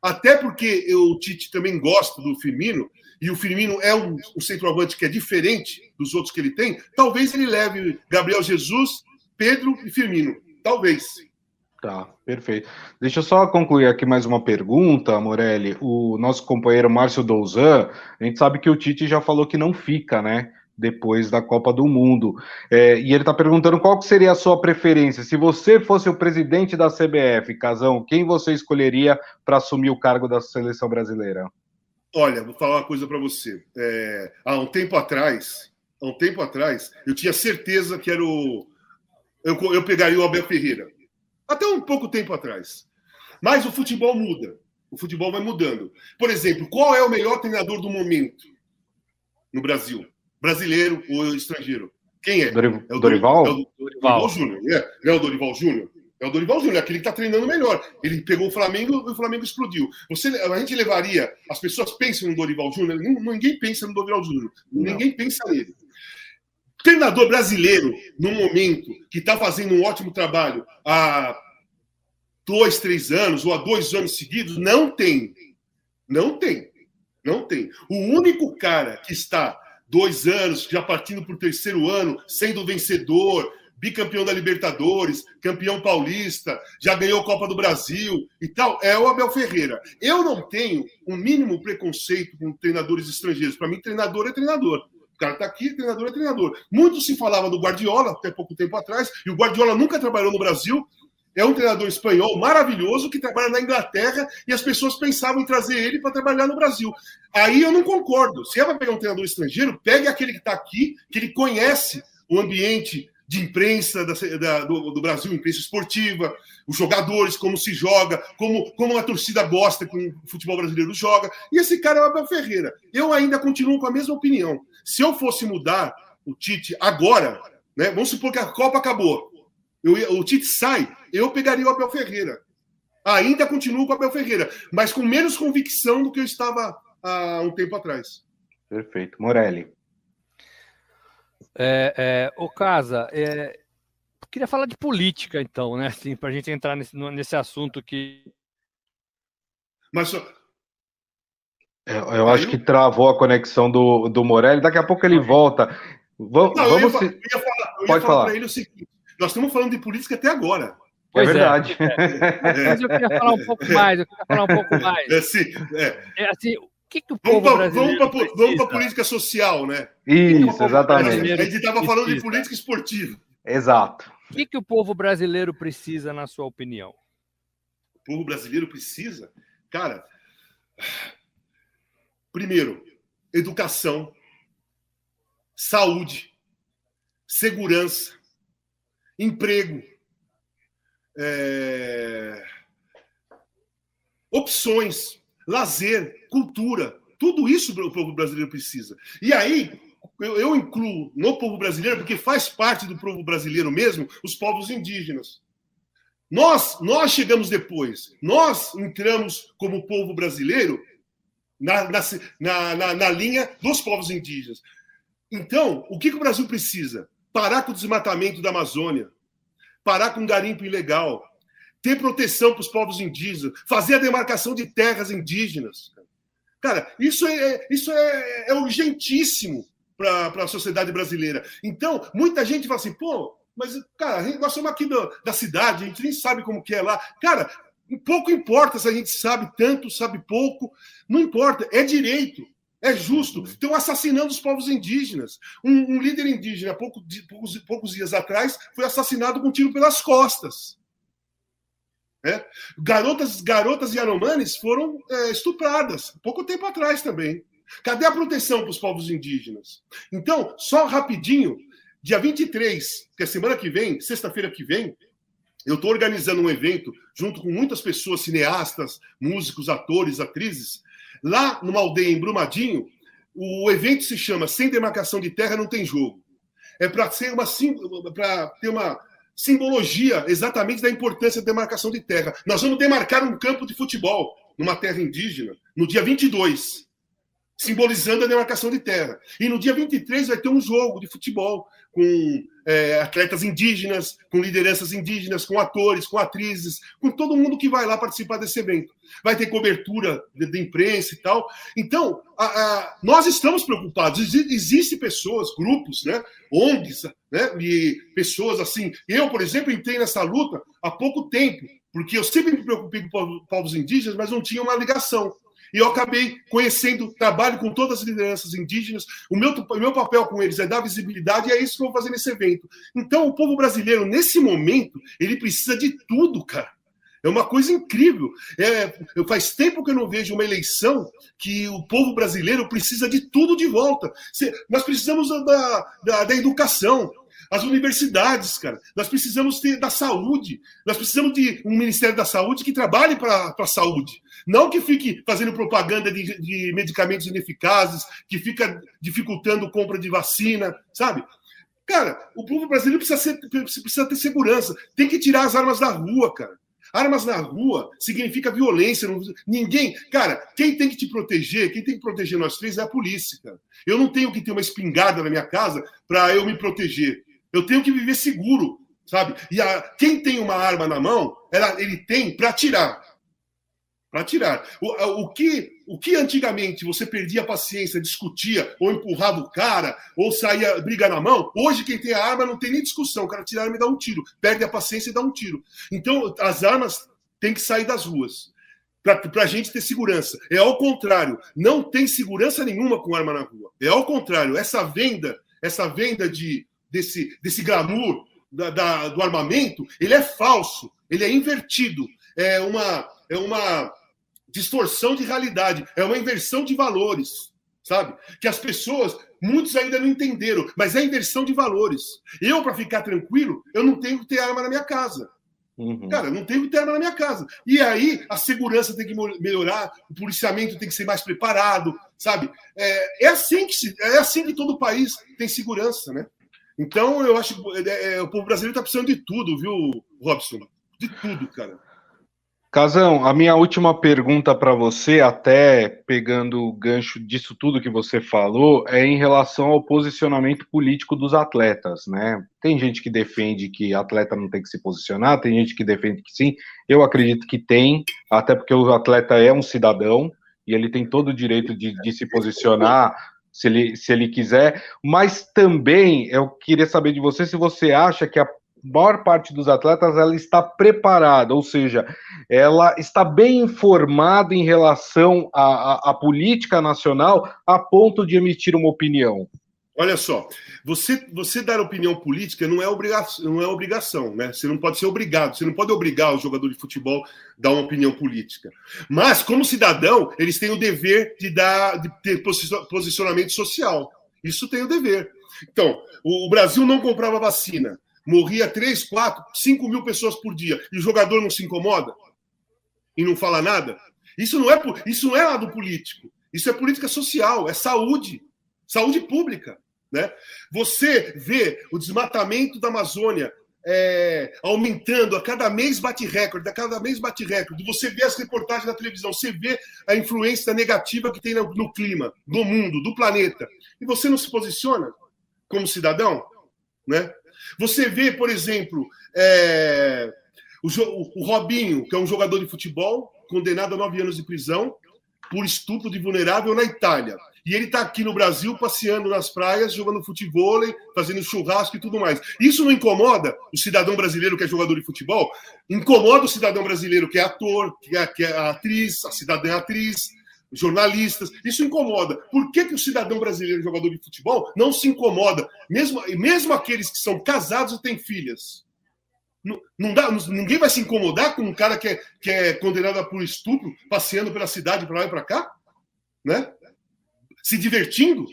até porque o Tite também gosta do Firmino, e o Firmino é um, um centroavante que é diferente dos outros que ele tem, talvez ele leve Gabriel Jesus, Pedro e Firmino. Talvez. Tá, perfeito. Deixa eu só concluir aqui mais uma pergunta, Morelli. O nosso companheiro Márcio Douzan, a gente sabe que o Tite já falou que não fica, né? Depois da Copa do Mundo. É, e ele está perguntando qual seria a sua preferência. Se você fosse o presidente da CBF, Casão, quem você escolheria para assumir o cargo da seleção brasileira? Olha, vou falar uma coisa para você. É, há um tempo atrás, há um tempo atrás, eu tinha certeza que era o. Eu, eu pegaria o Abel Ferreira até um pouco tempo atrás. Mas o futebol muda. O futebol vai mudando. Por exemplo, qual é o melhor treinador do momento no Brasil? Brasileiro ou estrangeiro? Quem é? Dorival? É o Dorival? É o Dorival Júnior. É, é o Dorival Júnior? É o Dorival Júnior, aquele que está treinando melhor. Ele pegou o Flamengo e o Flamengo explodiu. Você, a gente levaria. As pessoas pensam no Dorival Júnior? Ninguém pensa no Dorival Júnior. Ninguém pensa nele. Treinador brasileiro, no momento que está fazendo um ótimo trabalho há dois, três anos ou há dois anos seguidos, não tem. Não tem. Não tem. O único cara que está dois anos, já partindo para o terceiro ano, sendo vencedor, bicampeão da Libertadores, campeão paulista, já ganhou Copa do Brasil e tal, é o Abel Ferreira. Eu não tenho um mínimo preconceito com treinadores estrangeiros. Para mim, treinador é treinador cara está aqui, treinador é treinador. Muito se falava do Guardiola até pouco tempo atrás, e o Guardiola nunca trabalhou no Brasil. É um treinador espanhol maravilhoso que trabalha na Inglaterra e as pessoas pensavam em trazer ele para trabalhar no Brasil. Aí eu não concordo. Se é para pegar um treinador estrangeiro, pegue aquele que está aqui, que ele conhece o ambiente de imprensa da, da, do, do, Brasil, imprensa esportiva, os jogadores, como se joga, como, como a torcida gosta que o futebol brasileiro joga. E esse cara é o Abel Ferreira. Eu ainda continuo com a mesma opinião. Se eu fosse mudar o Tite agora, né, vamos supor que a Copa acabou, eu, o Tite sai, eu pegaria o Abel Ferreira. Ainda continuo com o Abel Ferreira, mas com menos convicção do que eu estava há um tempo atrás. Perfeito. Morelli. É, é, o Casa, é, queria falar de política, então, né? Assim, para a gente entrar nesse, nesse assunto que. Mas só, eu, eu acho que travou a conexão do, do Morelli. Daqui a pouco ele volta. Vamos, não, vamos eu ia, eu ia falar, eu Pode falar para ele o seguinte: nós estamos falando de política até agora. É verdade. É, Mas eu queria falar um pouco mais. Eu queria falar um pouco mais. É, sim, é. é assim, que, que o povo vamos pra, brasileiro vamos para a política social, né? Isso, exatamente. A gente estava falando de política esportiva. Exato. O que, que o povo brasileiro precisa, na sua opinião? O povo brasileiro precisa? Cara, Primeiro, educação, saúde, segurança, emprego, é... opções, lazer, cultura. Tudo isso o povo brasileiro precisa. E aí, eu, eu, incluo no povo brasileiro, porque faz parte do povo brasileiro mesmo, os povos indígenas. Nós, nós chegamos depois. Nós entramos como povo brasileiro na, na, na, na linha dos povos indígenas. Então, o que, que o Brasil precisa? Parar com o desmatamento da Amazônia, parar com o garimpo ilegal, ter proteção para os povos indígenas, fazer a demarcação de terras indígenas. Cara, isso é, isso é, é urgentíssimo para a sociedade brasileira. Então, muita gente fala assim, pô, Mas, cara, nós somos aqui da, da cidade, a gente nem sabe como que é lá. Cara, pouco importa se a gente sabe tanto, sabe pouco. Não importa, é direito. É justo. Estão assassinando os povos indígenas. Um, um líder indígena, pouco, poucos, poucos dias atrás, foi assassinado com um tiro pelas costas. É? Garotas, garotas Yanomamis foram é, estupradas, pouco tempo atrás também. Cadê a proteção para os povos indígenas? Então, só rapidinho, dia 23, que é semana que vem, sexta-feira que vem, eu estou organizando um evento junto com muitas pessoas, cineastas, músicos, atores, atrizes, lá numa aldeia em Brumadinho. O evento se chama Sem Demarcação de Terra Não Tem Jogo. É para ser uma para ter uma simbologia exatamente da importância da demarcação de terra. Nós vamos demarcar um campo de futebol numa terra indígena no dia 22 simbolizando a demarcação de terra. E no dia 23 vai ter um jogo de futebol com é, atletas indígenas, com lideranças indígenas, com atores, com atrizes, com todo mundo que vai lá participar desse evento. Vai ter cobertura de, de imprensa e tal. Então, a, a, nós estamos preocupados. Existem pessoas, grupos, né, ONGs, né, e pessoas assim. Eu, por exemplo, entrei nessa luta há pouco tempo, porque eu sempre me preocupei com povos indígenas, mas não tinha uma ligação. E eu acabei conhecendo, trabalho com todas as lideranças indígenas. O meu, o meu papel com eles é dar visibilidade e é isso que eu vou fazer nesse evento. Então, o povo brasileiro, nesse momento, ele precisa de tudo, cara. É uma coisa incrível. É, faz tempo que eu não vejo uma eleição que o povo brasileiro precisa de tudo de volta. Nós precisamos da, da, da educação, as universidades, cara. Nós precisamos ter da saúde. Nós precisamos de um Ministério da Saúde que trabalhe para a saúde. Não que fique fazendo propaganda de, de medicamentos ineficazes, que fica dificultando compra de vacina, sabe? Cara, o povo brasileiro precisa, ser, precisa ter segurança. Tem que tirar as armas da rua, cara. Armas na rua significa violência. Não... Ninguém. Cara, quem tem que te proteger, quem tem que proteger nós três é a polícia, cara. Eu não tenho que ter uma espingarda na minha casa para eu me proteger. Eu tenho que viver seguro, sabe? E a, quem tem uma arma na mão, ela, ele tem para atirar. Para atirar. O, o, que, o que antigamente você perdia a paciência, discutia, ou empurrava o cara, ou saía briga na mão, hoje quem tem a arma não tem nem discussão. O cara tira a arma e dá um tiro. Perde a paciência e dá um tiro. Então, as armas têm que sair das ruas para a gente ter segurança. É ao contrário, não tem segurança nenhuma com arma na rua. É ao contrário, essa venda, essa venda de desse, desse glamour da, da, do armamento, ele é falso, ele é invertido, é uma, é uma distorção de realidade, é uma inversão de valores, sabe? Que as pessoas, muitos ainda não entenderam, mas é inversão de valores. Eu, para ficar tranquilo, eu não tenho que ter arma na minha casa. Uhum. Cara, não tenho que ter arma na minha casa. E aí a segurança tem que melhorar, o policiamento tem que ser mais preparado, sabe? É, é assim que se, é assim que todo país tem segurança, né? Então, eu acho que é, é, o povo brasileiro está precisando de tudo, viu, Robson? De tudo, cara. Casão, a minha última pergunta para você, até pegando o gancho disso tudo que você falou, é em relação ao posicionamento político dos atletas, né? Tem gente que defende que atleta não tem que se posicionar, tem gente que defende que sim. Eu acredito que tem, até porque o atleta é um cidadão e ele tem todo o direito de, de se posicionar se ele, se ele quiser, mas também eu queria saber de você se você acha que a maior parte dos atletas ela está preparada, ou seja, ela está bem informada em relação à, à, política nacional a ponto de emitir uma opinião. Olha só, você, você dar opinião política não é, obrigação, não é obrigação, né? Você não pode ser obrigado, você não pode obrigar o jogador de futebol a dar uma opinião política. Mas, como cidadão, eles têm o dever de dar de ter posicionamento social. Isso tem o dever. Então, o Brasil não comprava vacina. Morria 3, 4, 5 mil pessoas por dia. E o jogador não se incomoda? E não fala nada? Isso não é, isso não é lado político. Isso é política social, é saúde. Saúde pública. Né? Você vê o desmatamento da Amazônia é, aumentando, a cada mês bate recorde, a cada mês bate recorde. Você vê as reportagens na televisão, você vê a influência negativa que tem no, no clima, do mundo, do planeta. E você não se posiciona como cidadão? Né? Você vê, por exemplo, é, o, o Robinho, que é um jogador de futebol, condenado a nove anos de prisão, por estupro de vulnerável na Itália. E ele está aqui no Brasil passeando nas praias, jogando futebol, fazendo churrasco e tudo mais. Isso não incomoda o cidadão brasileiro que é jogador de futebol? Incomoda o cidadão brasileiro que é ator, que é, que é atriz, a cidadã é atriz, jornalistas. Isso incomoda. Por que, que o cidadão brasileiro jogador de futebol não se incomoda? Mesmo, mesmo aqueles que são casados e têm filhas. Não, não dá, ninguém vai se incomodar com um cara que é, que é condenado por estupro, passeando pela cidade para lá e para cá? Né? Se divertindo.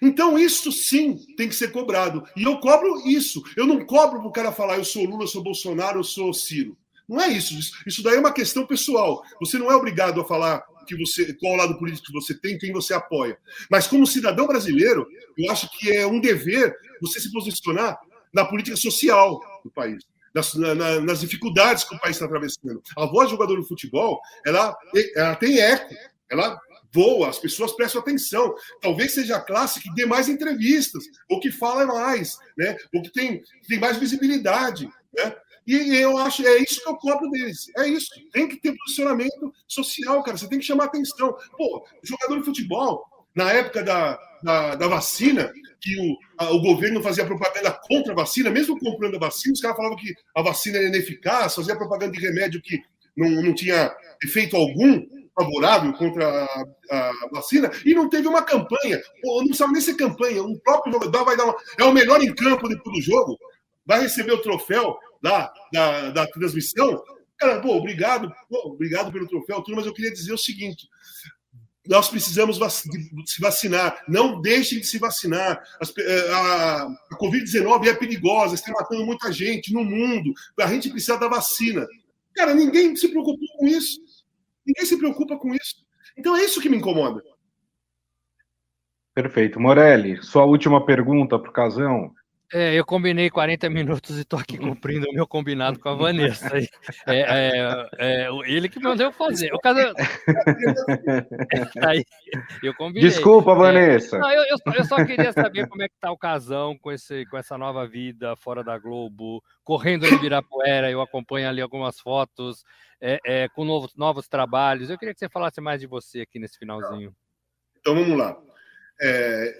Então, isso sim tem que ser cobrado. E eu cobro isso. Eu não cobro para o cara falar eu sou Lula, eu sou Bolsonaro, eu sou Ciro. Não é isso. Isso daí é uma questão pessoal. Você não é obrigado a falar que você, qual lado político que você tem, quem você apoia. Mas como cidadão brasileiro, eu acho que é um dever você se posicionar na política social do país. Nas, na, nas dificuldades que o país está atravessando. A voz do jogador de futebol, ela, ela tem eco, ela voa, as pessoas prestam atenção. Talvez seja a classe que dê mais entrevistas, ou que fala mais, né? ou que tem, tem mais visibilidade. Né? E eu acho, é isso que eu cobro deles. É isso. Tem que ter posicionamento social, cara. Você tem que chamar atenção. Pô, jogador de futebol, na época da, da, da vacina, que o, a, o governo fazia propaganda contra a vacina, mesmo comprando a vacina, os caras falavam que a vacina era ineficaz, fazia propaganda de remédio que não, não tinha efeito algum favorável contra a, a, vacina e não teve uma campanha. Não precisava nem ser campanha. Um próprio jogador vai dar uma, é o melhor em campo depois do jogo, vai receber o troféu da, da, da transmissão. Cara, pô, obrigado, pô, obrigado pelo troféu, tudo, mas eu queria dizer o seguinte: nós precisamos se vacinar. Não deixem de se vacinar. Eh, a Covid-19 é perigosa, está matando muita gente no mundo. A gente precisa da vacina. Cara, ninguém se preocupou com isso. Ninguém se preocupa com isso. Então é isso que me incomoda. Perfeito. Morelli, sua última pergunta para o Casão. É, eu combinei 40 minutos e estou aqui cumprindo o meu combinado com a Vanessa. É, é, é ele que mandou fazer. O caso... Aí, eu combinei. Desculpa, é, Vanessa. Não, eu, eu, eu, só queria saber como é que está o casão com, esse, com essa nova vida fora da Globo, correndo no Ibirapuera, eu acompanho ali algumas fotos, é, é, com novos, novos trabalhos. Eu queria que você falasse mais de você aqui nesse finalzinho. Então vamos lá.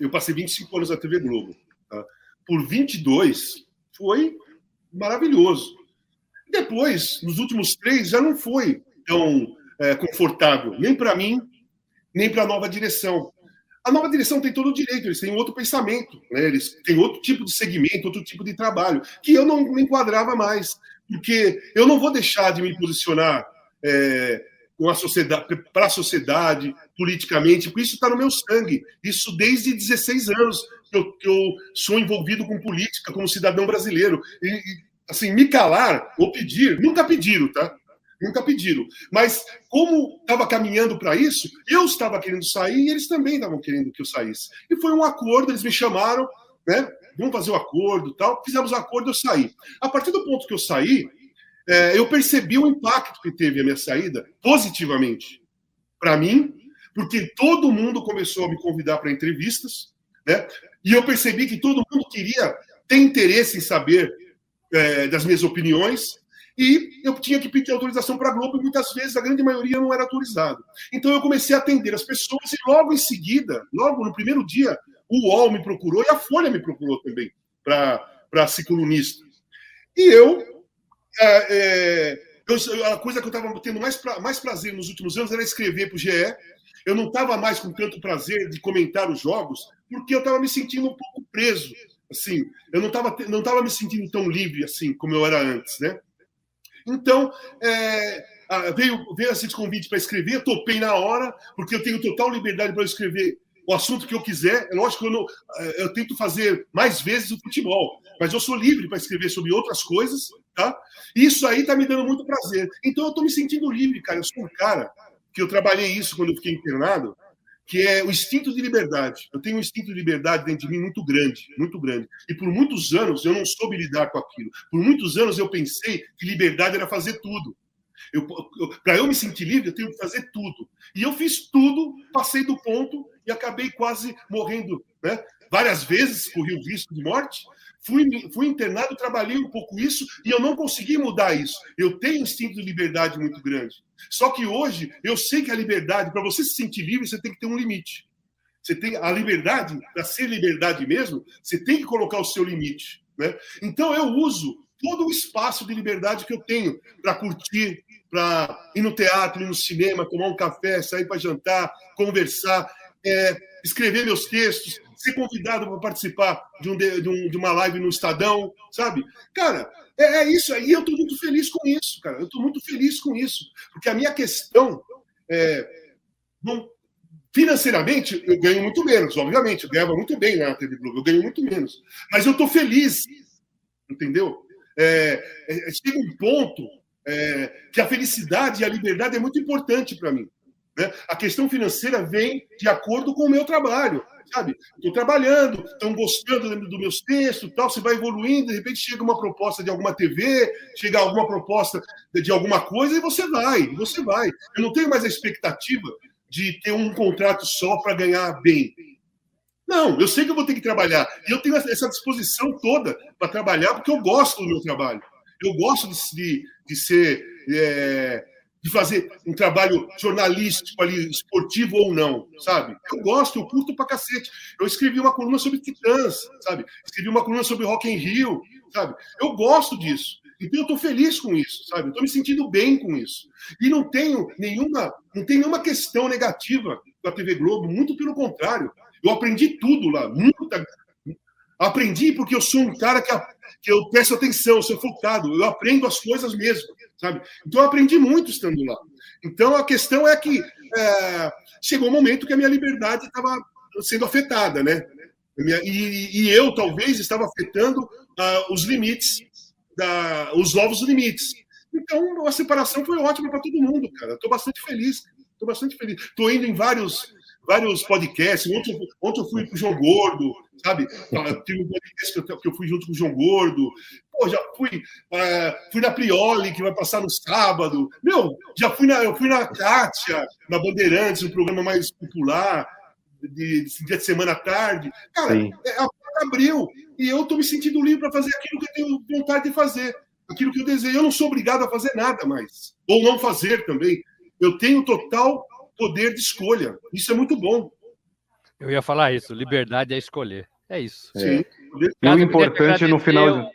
eu passei 25 anos na TV Globo. Tá? Por 22 foi maravilhoso. Depois, nos últimos três, já não foi tão é, confortável, nem para mim, nem para a nova direção. A nova direção tem todo o direito, eles têm outro pensamento, né? eles têm outro tipo de segmento, outro tipo de trabalho, que eu não me enquadrava mais, porque eu não vou deixar de me posicionar é, com a sociedade, para a sociedade, politicamente, porque isso está no meu sangue. Isso desde 16 anos que eu, que eu sou envolvido com política como cidadão brasileiro. E, e, assim, me calar ou pedir, nunca pediram, tá? Nunca pediram. Mas como estava caminhando para isso, eu estava querendo sair e eles também estavam querendo que eu saísse. E foi um acordo, eles me chamaram, né? Vamos fazer o um acordo tal. Fizemos o um acordo, eu saí. A partir do ponto que eu saí, é, eu percebi o impacto que teve a minha saída positivamente para mim, porque todo mundo começou a me convidar para entrevistas, né? E eu percebi que todo mundo queria ter interesse em saber é, das minhas opiniões, e eu tinha que pedir autorização para a Globo, e muitas vezes a grande maioria não era autorizado. Então eu comecei a atender as pessoas, e logo em seguida, logo no primeiro dia, o UOL me procurou e a Folha me procurou também para ser colunista. E eu, é, é, eu, a coisa que eu estava tendo mais, pra, mais prazer nos últimos anos era escrever para o GE. Eu não estava mais com tanto prazer de comentar os jogos, porque eu estava me sentindo um pouco preso. Assim, eu não estava não tava me sentindo tão livre assim como eu era antes, né? Então, é, veio, veio esse convite para escrever, topei na hora, porque eu tenho total liberdade para escrever o assunto que eu quiser. É lógico que eu, não, é, eu tento fazer mais vezes o futebol, mas eu sou livre para escrever sobre outras coisas, tá? Isso aí está me dando muito prazer. Então eu estou me sentindo livre, cara. Eu sou um cara que eu trabalhei isso quando eu fiquei internado, que é o instinto de liberdade. Eu tenho um instinto de liberdade dentro de mim muito grande, muito grande. E por muitos anos eu não soube lidar com aquilo. Por muitos anos eu pensei que liberdade era fazer tudo. Para eu me sentir livre, eu tenho que fazer tudo. E eu fiz tudo, passei do ponto e acabei quase morrendo. Né? Várias vezes corri o risco de morte, Fui, fui internado, trabalhei um pouco isso e eu não consegui mudar isso. Eu tenho um instinto de liberdade muito grande. Só que hoje eu sei que a liberdade, para você se sentir livre, você tem que ter um limite. Você tem a liberdade, para ser liberdade mesmo, você tem que colocar o seu limite. Né? Então eu uso todo o espaço de liberdade que eu tenho para curtir, para ir no teatro, ir no cinema, tomar um café, sair para jantar, conversar, é, escrever meus textos, ser convidado para participar de, um, de, um, de, uma live no Estadão, sabe? Cara, é, é isso aí. Eu estou muito feliz com isso, cara. Eu estou muito feliz com isso. Porque a minha questão é. Financeiramente, eu ganho muito menos, obviamente. Eu ganhava muito bem na TV Globo, eu ganho muito menos. Mas eu estou feliz, entendeu? É, é, é, chega um ponto é, que a felicidade e a liberdade é muito importante para mim. Né? A questão financeira vem de acordo com o meu trabalho sabe? Estou trabalhando, estão gostando dos meus textos, tal. Você vai evoluindo, de repente chega uma proposta de alguma TV, chega alguma proposta de alguma coisa e você vai, você vai. Eu não tenho mais a expectativa de ter um contrato só para ganhar bem. Não, eu sei que eu vou ter que trabalhar. E eu tenho essa disposição toda para trabalhar, porque eu gosto do meu trabalho. Eu gosto de, de ser é, de fazer um trabalho jornalístico ali, esportivo ou não, sabe? Eu gosto, eu curto pra cacete. Eu escrevi uma coluna sobre Titãs, sabe? Escrevi uma coluna sobre Rock in Rio, sabe? Eu gosto disso. Então eu tô feliz com isso, sabe? Eu tô me sentindo bem com isso. E não tenho nenhuma, não tem nenhuma questão negativa com a TV Globo, muito pelo contrário. Eu aprendi tudo lá, muita Aprendi porque eu sou um cara que, que eu presto atenção, sou focado, eu aprendo as coisas mesmo sabe? Então eu aprendi muito estando lá. Então a questão é que é, chegou um momento que a minha liberdade estava sendo afetada, né? E, e, eu talvez estava afetando uh, os limites, da, os novos limites. Então a separação foi ótima para todo mundo, cara. Estou bastante feliz. Estou bastante feliz. Estou indo em vários vários podcasts. Ontem, ontem eu fui com o João Gordo, sabe? Tive um podcast que eu, que eu fui junto com o João Gordo. Pô, já fui, uh, fui na Prioli, que vai passar no sábado. Meu, já fui na, eu fui na Kátia, na Bandeirantes, um programa mais popular, de, de dia de semana à tarde. Cara, é, a porta abriu e eu estou me sentindo livre para fazer aquilo que eu tenho vontade de fazer, aquilo que eu desejo. Eu não sou obrigado a fazer nada mais, ou não fazer também. Eu tenho total poder de escolha. Isso é muito bom. Eu ia falar isso, liberdade é escolher. É isso. É. E o importante no final de...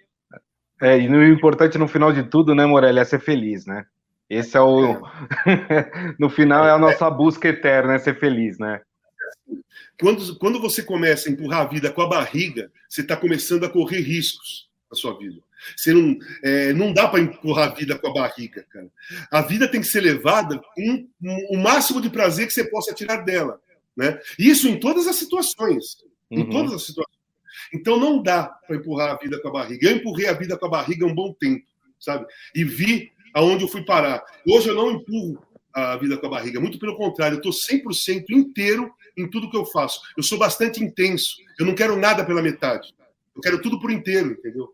é, e o importante no final de tudo, né, Morelli, é ser feliz, né? Esse é o no final é a nossa busca eterna, é ser feliz, né? Quando, quando você começa a empurrar a vida com a barriga, você está começando a correr riscos na sua vida. Você não, é, não dá para empurrar a vida com a barriga, cara. A vida tem que ser levada com o máximo de prazer que você possa tirar dela. Né? Isso em todas as situações. Em uhum. todas as situações. Então não dá para empurrar a vida com a barriga. Eu empurrei a vida com a barriga um bom tempo, sabe? E vi aonde eu fui parar. Hoje eu não empurro a vida com a barriga, muito pelo contrário, eu estou 100% inteiro em tudo que eu faço. Eu sou bastante intenso. Eu não quero nada pela metade. Eu quero tudo por inteiro, entendeu?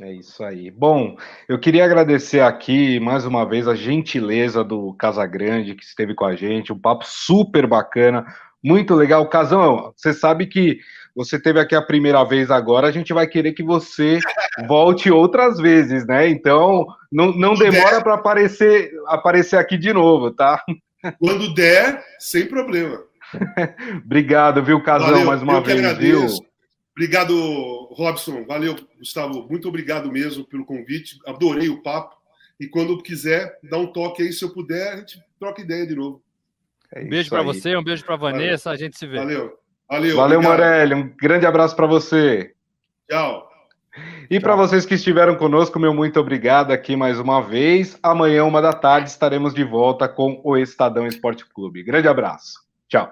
É isso aí. Bom, eu queria agradecer aqui mais uma vez a gentileza do Casagrande que esteve com a gente, um papo super bacana, muito legal. Casão, você sabe que você teve aqui a primeira vez agora, a gente vai querer que você volte outras vezes, né? Então, não, não demora para aparecer, aparecer aqui de novo, tá? Quando der, sem problema. Obrigado, viu, Casão, mais uma vez, viu? Obrigado, Robson. Valeu, Gustavo. Muito obrigado mesmo pelo convite. Adorei o papo. E quando quiser, dá um toque aí, se eu puder, a gente troca ideia de novo. É um beijo para você, um beijo para Vanessa, Valeu. a gente se vê. Valeu. Valeu, Valeu Morelli. Um grande abraço para você. Tchau. E para vocês que estiveram conosco, meu muito obrigado aqui mais uma vez. Amanhã, uma da tarde, estaremos de volta com o Estadão Esporte Clube. Grande abraço. Tchau.